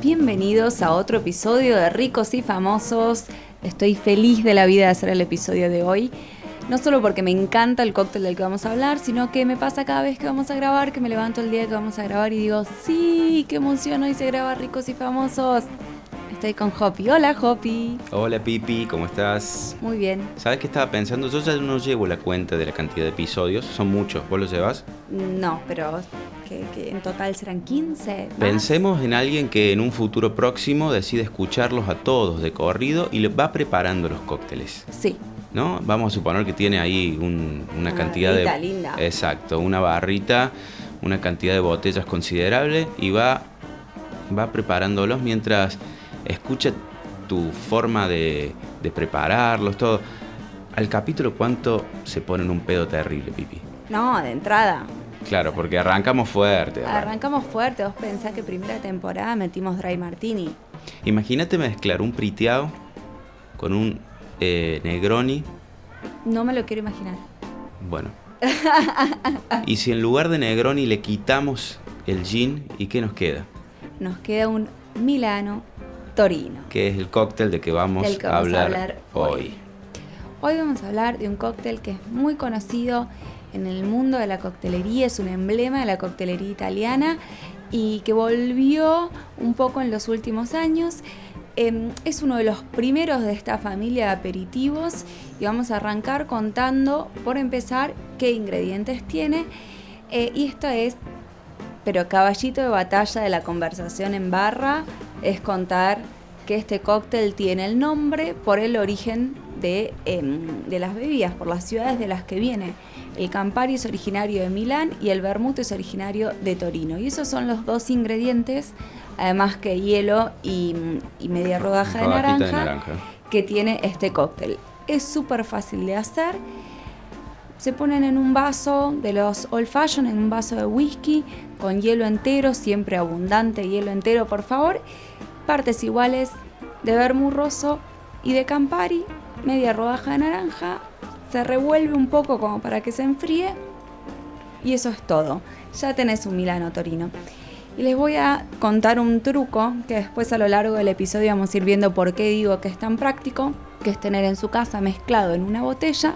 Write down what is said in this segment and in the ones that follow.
bienvenidos a otro episodio de Ricos y Famosos. Estoy feliz de la vida de hacer el episodio de hoy. No solo porque me encanta el cóctel del que vamos a hablar, sino que me pasa cada vez que vamos a grabar, que me levanto el día que vamos a grabar y digo, sí, qué emoción, hoy se graba Ricos y Famosos. Estoy con Hopi. Hola, Hopi. Hola, Pipi, ¿cómo estás? Muy bien. ¿Sabes qué estaba pensando? Yo ya no llevo la cuenta de la cantidad de episodios, son muchos, ¿vos los llevas? No, pero que, que en total serán 15. ¿más? Pensemos en alguien que en un futuro próximo decide escucharlos a todos de corrido y le va preparando los cócteles, Sí, ¿no? Vamos a suponer que tiene ahí un- una, Una cantidad de... barrita linda. Exacto, una barrita, una cantidad de botellas considerable y va, va preparándolos mientras escucha tu forma de, de prepararlos, todo. Al capítulo, ¿cuánto se ponen un pedo terrible, Pipi? no, de entrada. Claro, porque arrancamos fuerte. Arrancamos fuerte. Vos pensás que primera temporada metimos Dry Martini. Imagínate mezclar un priteado con un eh, Negroni. No me lo quiero imaginar. Bueno. y si en lugar de Negroni le quitamos el gin, ¿y qué nos queda? Nos queda un Milano Torino. Que es el cóctel de que vamos, que a, vamos a hablar hablar hoy. hoy. Hoy vamos a hablar de un cóctel que es muy conocido en el mundo de la coctelería, es un emblema de la coctelería italiana y que volvió un poco en los últimos años. Em, es uno de los primeros de esta familia de aperitivos y vamos a arrancar contando, por empezar, qué ingredientes tiene. Eh, y esto es, pero caballito de batalla de la conversación en barra, es contar que este cóctel tiene el nombre por el origen de, em, de las bebidas, por las ciudades de las que viene. El Campari es originario de Milán y el Vermouth es originario de Torino. Y esos son los dos ingredientes, además que hielo y, y media rodaja de naranja, de naranja. que tiene este cóctel. Es súper fácil de hacer. Se ponen en un vaso de los old fashion, en un vaso de whisky, con hielo entero, siempre abundante hielo entero, por favor. Partes iguales de vermouth rosso y de Campari, media rodaja de naranja. Se revuelve un poco como para que se enfríe. Y eso es todo. Ya tenés un Milano Torino. Y les voy a contar un truco que después a lo largo del episodio vamos a ir viendo por qué digo que es tan práctico, que es tener en su casa mezclado en una botella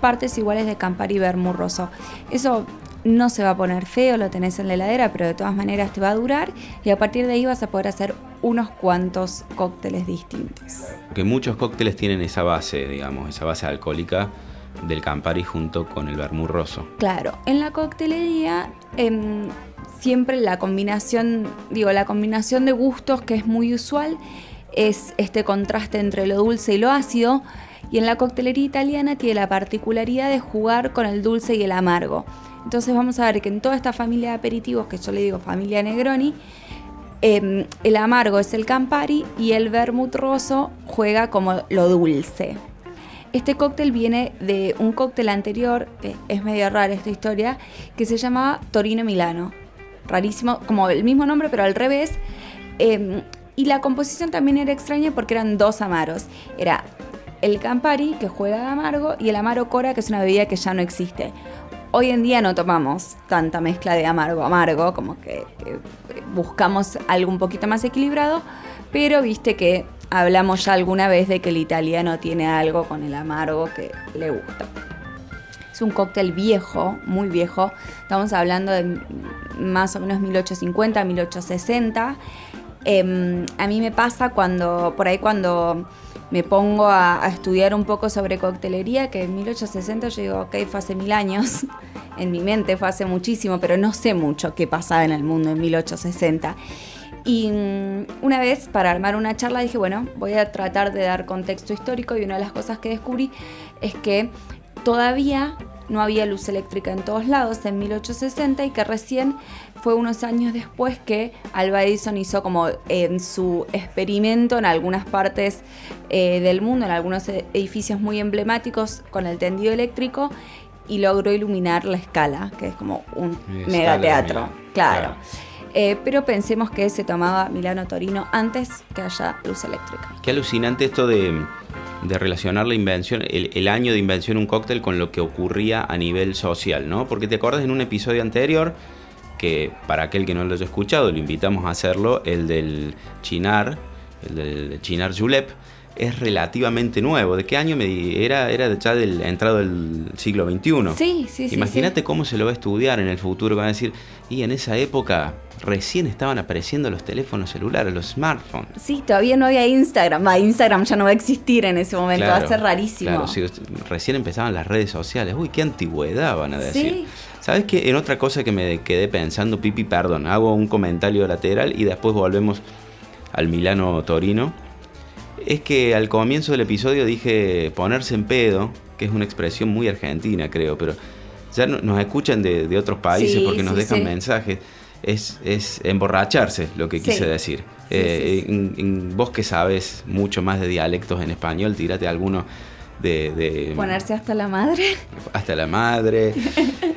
partes iguales de Campari Vermouth rosso. Eso no se va a poner feo, lo tenés en la heladera, pero de todas maneras te va a durar y a partir de ahí vas a poder hacer unos cuantos cócteles distintos. Porque muchos cócteles tienen esa base, digamos, esa base alcohólica del Campari junto con el rosso. Claro, en la coctelería em, siempre la combinación, digo, la combinación de gustos que es muy usual es este contraste entre lo dulce y lo ácido. Y en la coctelería italiana tiene la particularidad de jugar con el dulce y el amargo. Entonces vamos a ver que en toda esta familia de aperitivos, que yo le digo familia Negroni, em, el amargo es el Campari y el vermouth rosso juega como lo dulce. Este cóctel viene de un cóctel anterior, que es medio rara esta historia, que se llamaba Torino Milano. Rarísimo, como el mismo nombre, pero al revés. Eh, y la composición también era extraña porque eran dos amaros. Era el Campari, que juega de amargo, y el Amaro Cora, que es una bebida que ya no existe. Hoy en día no tomamos tanta mezcla de amargo-amargo, como que, buscamos algo un poquito más equilibrado, pero viste que hablamos ya alguna vez de que el italiano tiene algo con el amargo que le gusta. Es un cóctel viejo, muy viejo. Estamos hablando de más o menos 1850, 1860. Eh, a mí me pasa cuando, por ahí cuando me pongo a, estudiar un poco sobre coctelería, que en 1860 yo digo, ok, fue hace mil años. En mi mente fue hace muchísimo, pero no sé mucho qué pasaba en el mundo en 1860. Y mm, una vez, para armar una charla, dije, bueno, voy a tratar de dar contexto histórico y una de las cosas que descubrí es que todavía no había luz eléctrica en todos lados en 1860 y que recién fue unos años después que Alva Edison hizo como en su experimento en algunas partes eh, del mundo, en algunos edificios muy emblemáticos con el tendido eléctrico y logró iluminar la escala, que es como un megateatro. Claro. claro. Eh, pero pensemos que se tomaba Milano-Torino antes que haya luz eléctrica. Qué alucinante esto de, de relacionar la invención, el, el, año de invención de un cóctel con lo que ocurría a nivel social, ¿no? Porque te acuerdas en un episodio anterior que para aquel que no lo haya escuchado, lo invitamos a hacerlo, el del Chinar, el del Chinar Julep, es relativamente nuevo. ¿De qué año me era? Era ya del entrado del siglo XXI. Sí, sí, sí. Imagínate cómo se lo va a estudiar en el futuro. Van a decir, y en esa época recién estaban apareciendo los teléfonos celulares, los smartphones. Sí, todavía no había Instagram. Instagram ya no va a existir en ese momento, va a ser rarísimo. Claro, sí, recién empezaban las redes sociales. Uy, qué antigüedad van a decir. ¿Sí? ¿Sabes qué? En otra cosa que me quedé pensando, Pipi, perdón, hago un comentario lateral y después volvemos al Milano Torino es que al comienzo del episodio dije ponerse en pedo, que es una expresión muy argentina, creo, pero ya nos escuchan de, otros países porque nos dejan mensajes. Es, es, emborracharse lo que quise decir. Eh, en, vos que sabes mucho más de dialectos en español, tírate alguno de, de, Ponerse hasta la madre. Hasta la madre.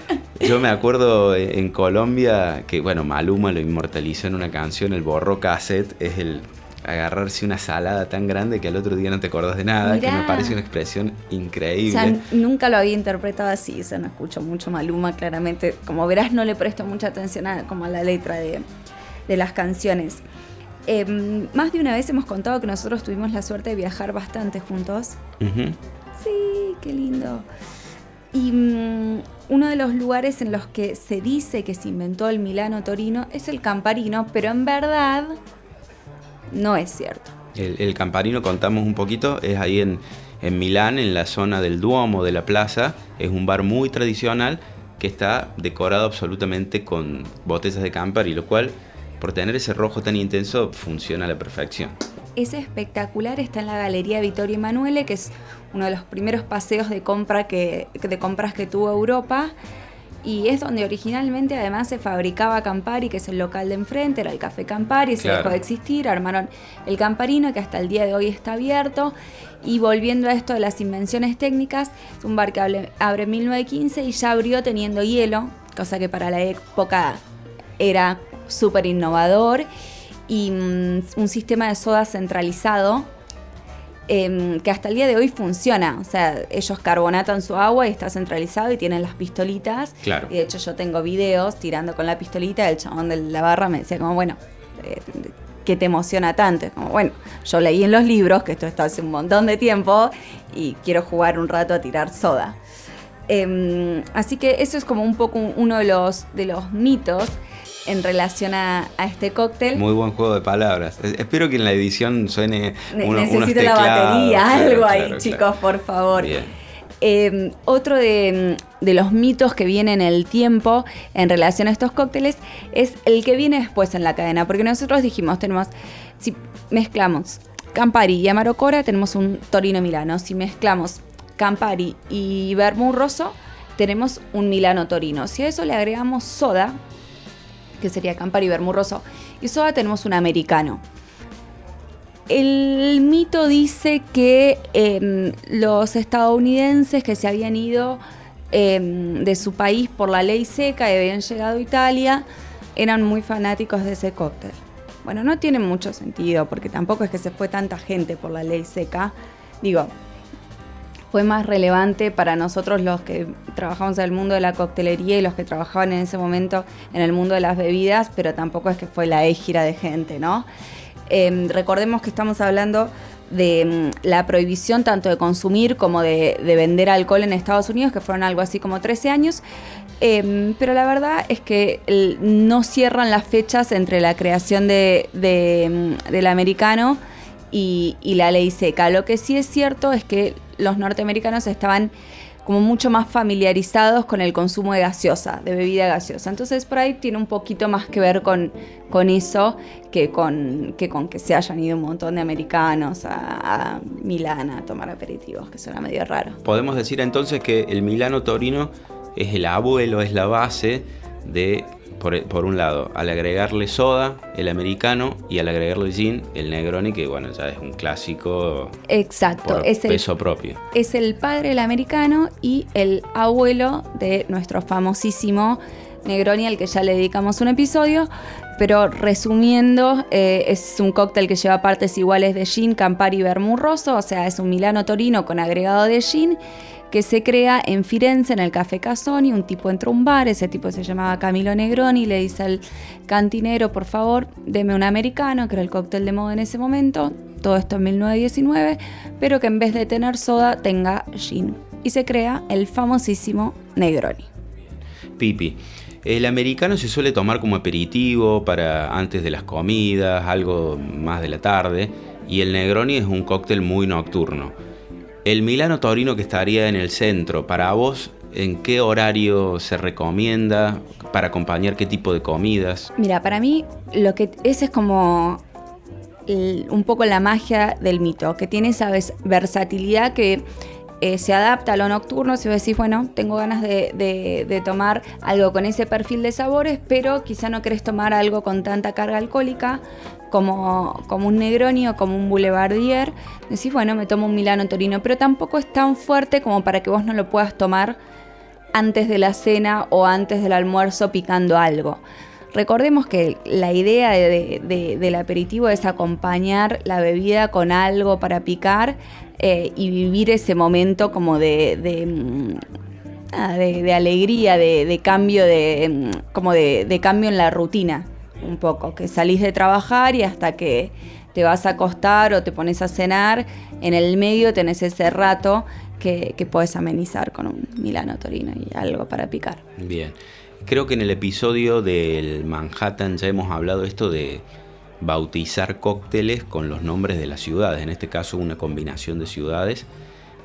Yo me acuerdo en Colombia que, bueno, Maluma lo inmortalizó en una canción, el borro cassette, es el agarrarse una salada tan grande que al otro día no te acordás de nada, que me parece una expresión increíble. nunca lo había interpretado así, o no escucho mucho Maluma, claramente. Como verás, no le presto mucha atención a, como a la letra de, las canciones. Em, más de una vez hemos contado que nosotros tuvimos la suerte de viajar bastante juntos. Sí, qué lindo. Y mm, uno de los lugares en los que se dice que se inventó el Milano Torino es el Camparino, pero en verdad no es cierto. El, Camparino, contamos un poquito, es ahí en, Milán, en la zona del Duomo de la plaza. Es un bar muy tradicional que está decorado absolutamente con botellas de Campari, lo cual, por tener ese rojo tan intenso, funciona a la perfección. Es espectacular, está en la Galería Vittorio Emanuele, que es uno de los primeros paseos de, compra que, de compras que tuvo Europa. Y es donde originalmente además se fabricaba Campari, que es el local de enfrente, era el Café Campari, se dejó de existir, armaron el Camparino, que hasta el día de hoy está abierto. Y volviendo a esto de las invenciones técnicas, es un bar que abre, en 1915 y ya abrió teniendo hielo, cosa que para la época era súper innovador, y mm, un sistema de soda centralizado Em, que hasta el día de hoy funciona. O sea, ellos carbonatan su agua y está centralizado y tienen las pistolitas. Claro. Y de hecho yo tengo videos tirando con la pistolita el chabón de la barra me decía como, bueno, eh, ¿qué te emociona tanto? como, bueno, yo leí en los libros, que esto está hace un montón de tiempo, y quiero jugar un rato a tirar soda. Em, así que eso es como un poco uno de los, de los mitos en relación a, este cóctel. Muy buen juego de palabras. Espero que en la edición suene uno, Necesito la batería, algo ahí, chicos, por favor. Em, otro de, los mitos que viene en el tiempo en relación a estos cócteles es el que viene después en la cadena, porque nosotros dijimos, tenemos, si mezclamos Campari y Amarocora, tenemos un Torino Milano. Si mezclamos Campari y Vermouth Rosso, tenemos un Milano Torino. Si a eso le agregamos soda, que sería Campari Bermurroso, y soda tenemos un americano. El mito dice que em, los estadounidenses que se habían ido em, de su país por la ley seca y habían llegado a Italia eran muy fanáticos de ese cóctel. Bueno, no tiene mucho sentido porque tampoco es que se fue tanta gente por la ley seca. Digo, fue más relevante para nosotros los que trabajamos en el mundo de la coctelería y los que trabajaban en ese momento en el mundo de las bebidas, pero tampoco es que fue la égira de gente, ¿no? Em, recordemos que estamos hablando de mm, la prohibición tanto de consumir como de, vender alcohol en Estados Unidos, que fueron algo así como 13 años, em, pero la verdad es que no cierran las fechas entre la creación de, mm, del americano y, y la ley seca. Lo que sí es cierto es que los norteamericanos estaban como mucho más familiarizados con el consumo de gaseosa, de bebida gaseosa. Entonces por ahí tiene un poquito más que ver con, con eso que con, que con que se hayan ido un montón de americanos a, a Milán a tomar aperitivos, que suena medio raro. Podemos decir entonces que el Milano Torino es el abuelo, es la base de por, un lado, al agregarle soda, el americano, y al agregarle gin, el Negroni, que bueno, ya es un clásico. Exacto, es el peso propio. Es el padre del americano y el abuelo de nuestro famosísimo Negroni, al que ya le dedicamos un episodio. Pero resumiendo, eh, es un cóctel que lleva partes iguales de gin, campari y vermouth o sea, es un Milano Torino con agregado de gin que se crea en Firenze, en el Café Casoni. Un tipo entra a un bar, ese tipo se llamaba Camilo Negroni, le dice al cantinero, por favor, deme un americano, que era el cóctel de moda en ese momento. Todo esto en 1919, pero que en vez de tener soda tenga gin. Y se crea el famosísimo Negroni. Pipi. El americano se suele tomar como aperitivo para antes de las comidas, algo más de la tarde, y el Negroni es un cóctel muy nocturno. El Milano Torino que estaría en el centro, para vos, ¿en qué horario se recomienda para acompañar qué tipo de comidas? Mira, para mí lo que ese es como un poco la magia del mito, que tiene esa versatilidad que eh, se adapta a lo nocturno, si vos decís, bueno, tengo ganas de, tomar algo con ese perfil de sabores, pero quizá no querés tomar algo con tanta carga alcohólica como, como un Negroni o como un Boulevardier, decís, bueno, me tomo un Milano Torino, pero tampoco es tan fuerte como para que vos no lo puedas tomar antes de la cena o antes del almuerzo picando algo. Recordemos que la idea del aperitivo es acompañar la bebida con algo para picar eh, y vivir ese momento como de, de, mm, alegría, de, cambio, de, mm, como de, cambio en la rutina, un poco, que salís de trabajar y hasta que te vas a acostar o te pones a cenar, en el medio tenés ese rato que, que puedes amenizar con un Milano Torino y algo para picar. Bien. Creo que en el episodio del Manhattan ya hemos hablado esto de bautizar cócteles con los nombres de las ciudades, en este caso una combinación de ciudades.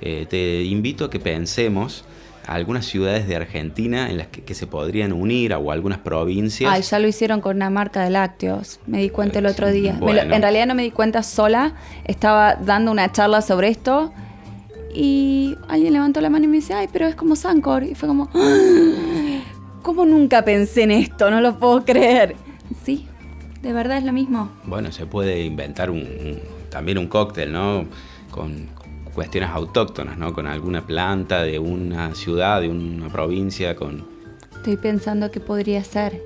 Eh, te invito a que pensemos algunas ciudades de Argentina en las que, se podrían unir o algunas provincias. Ay, ya lo hicieron con una marca de lácteos, me di cuenta el otro día. en realidad no me di cuenta sola, estaba dando una charla sobre esto y alguien levantó la mano y me dice, ay, pero es como Sancor. Y fue como, ¿Cómo nunca pensé en esto? No lo puedo creer. Sí, de verdad es lo mismo. Bueno, se puede inventar un, también un cóctel, ¿no? Con cuestiones autóctonas, ¿no? Con alguna planta de una ciudad, de una provincia, con... Estoy pensando que podría ser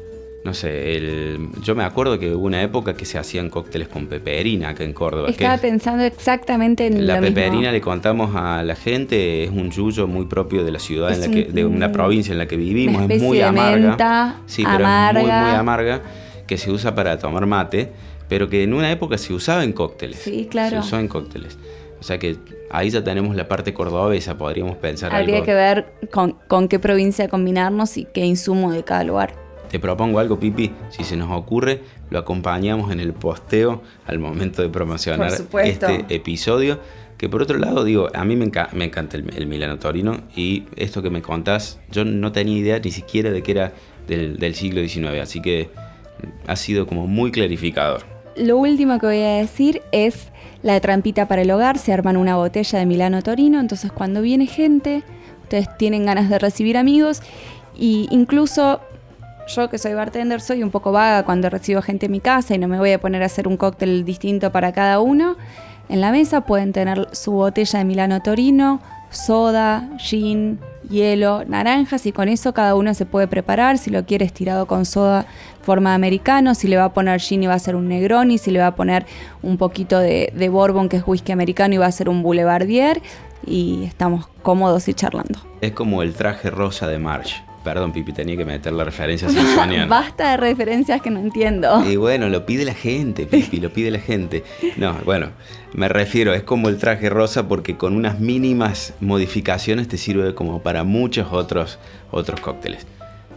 no sé, el, yo me acuerdo que hubo una época que se hacían cócteles con peperina acá en Córdoba. Estaba pensando exactamente en la peperina le contamos a la gente es un yuyo muy propio de la ciudad en la que, de una provincia en la que vivimos, es muy amarga, sí, pero es muy muy amarga que se usa para tomar mate, pero que en una época se usaba en cócteles. Sí, claro. Se usó en cócteles. O sea que ahí ya tenemos la parte cordobesa, podríamos pensar Habría que ver con, con qué provincia combinarnos y qué insumo de cada lugar. Te propongo algo, Pipi, si se nos ocurre, lo acompañamos en el posteo al momento de promocionar este episodio. Que por otro lado, digo, a mí me, encanta el, Milano Torino y esto que me contás, yo no tenía idea ni siquiera de que era del, siglo XIX, así que ha sido como muy clarificador. Lo último que voy a decir es la trampita para el hogar, se arman una botella de Milano Torino, entonces cuando viene gente, ustedes tienen ganas de recibir amigos y incluso yo que soy bartender soy un poco vaga cuando recibo gente en mi casa y no me voy a poner a hacer un cóctel distinto para cada uno. En la mesa pueden tener su botella de Milano Torino, soda, gin, hielo, naranjas y con eso cada uno se puede preparar. Si lo quiere estirado con soda, forma americano. Si le va a poner gin y va a ser un Negroni. Si le va a poner un poquito de, de bourbon que es whisky americano y va a ser un Boulevardier. Y estamos cómodos y charlando. Es como el traje rosa de March. Perdón, Pipi, tenía que meter la referencia Soniana. Basta de referencias que no entiendo. Y bueno, lo pide la gente, Pipi, lo pide la gente. No, bueno, me refiero, es como el traje rosa porque con unas mínimas modificaciones te sirve como para muchos otros, otros cócteles.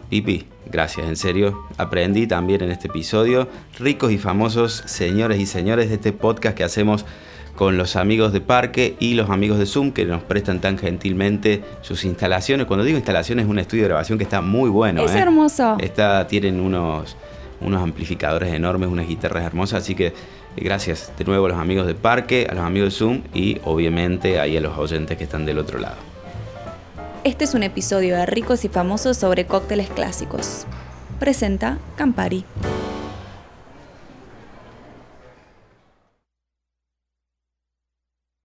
Pipi, gracias, en serio. Aprendí también en este episodio, ricos y famosos señores y señores de este podcast que hacemos con los amigos de Parque y los amigos de Zoom que nos prestan tan gentilmente sus instalaciones. Cuando digo instalaciones es un estudio de grabación que está muy bueno. Es ¿eh? hermoso. Está, tienen unos, unos amplificadores enormes, unas guitarras hermosas, así que eh, gracias de nuevo a los amigos de Parque, a los amigos de Zoom y obviamente ahí a los oyentes que están del otro lado. Este es un episodio de Ricos y Famosos sobre cócteles clásicos. Presenta Campari.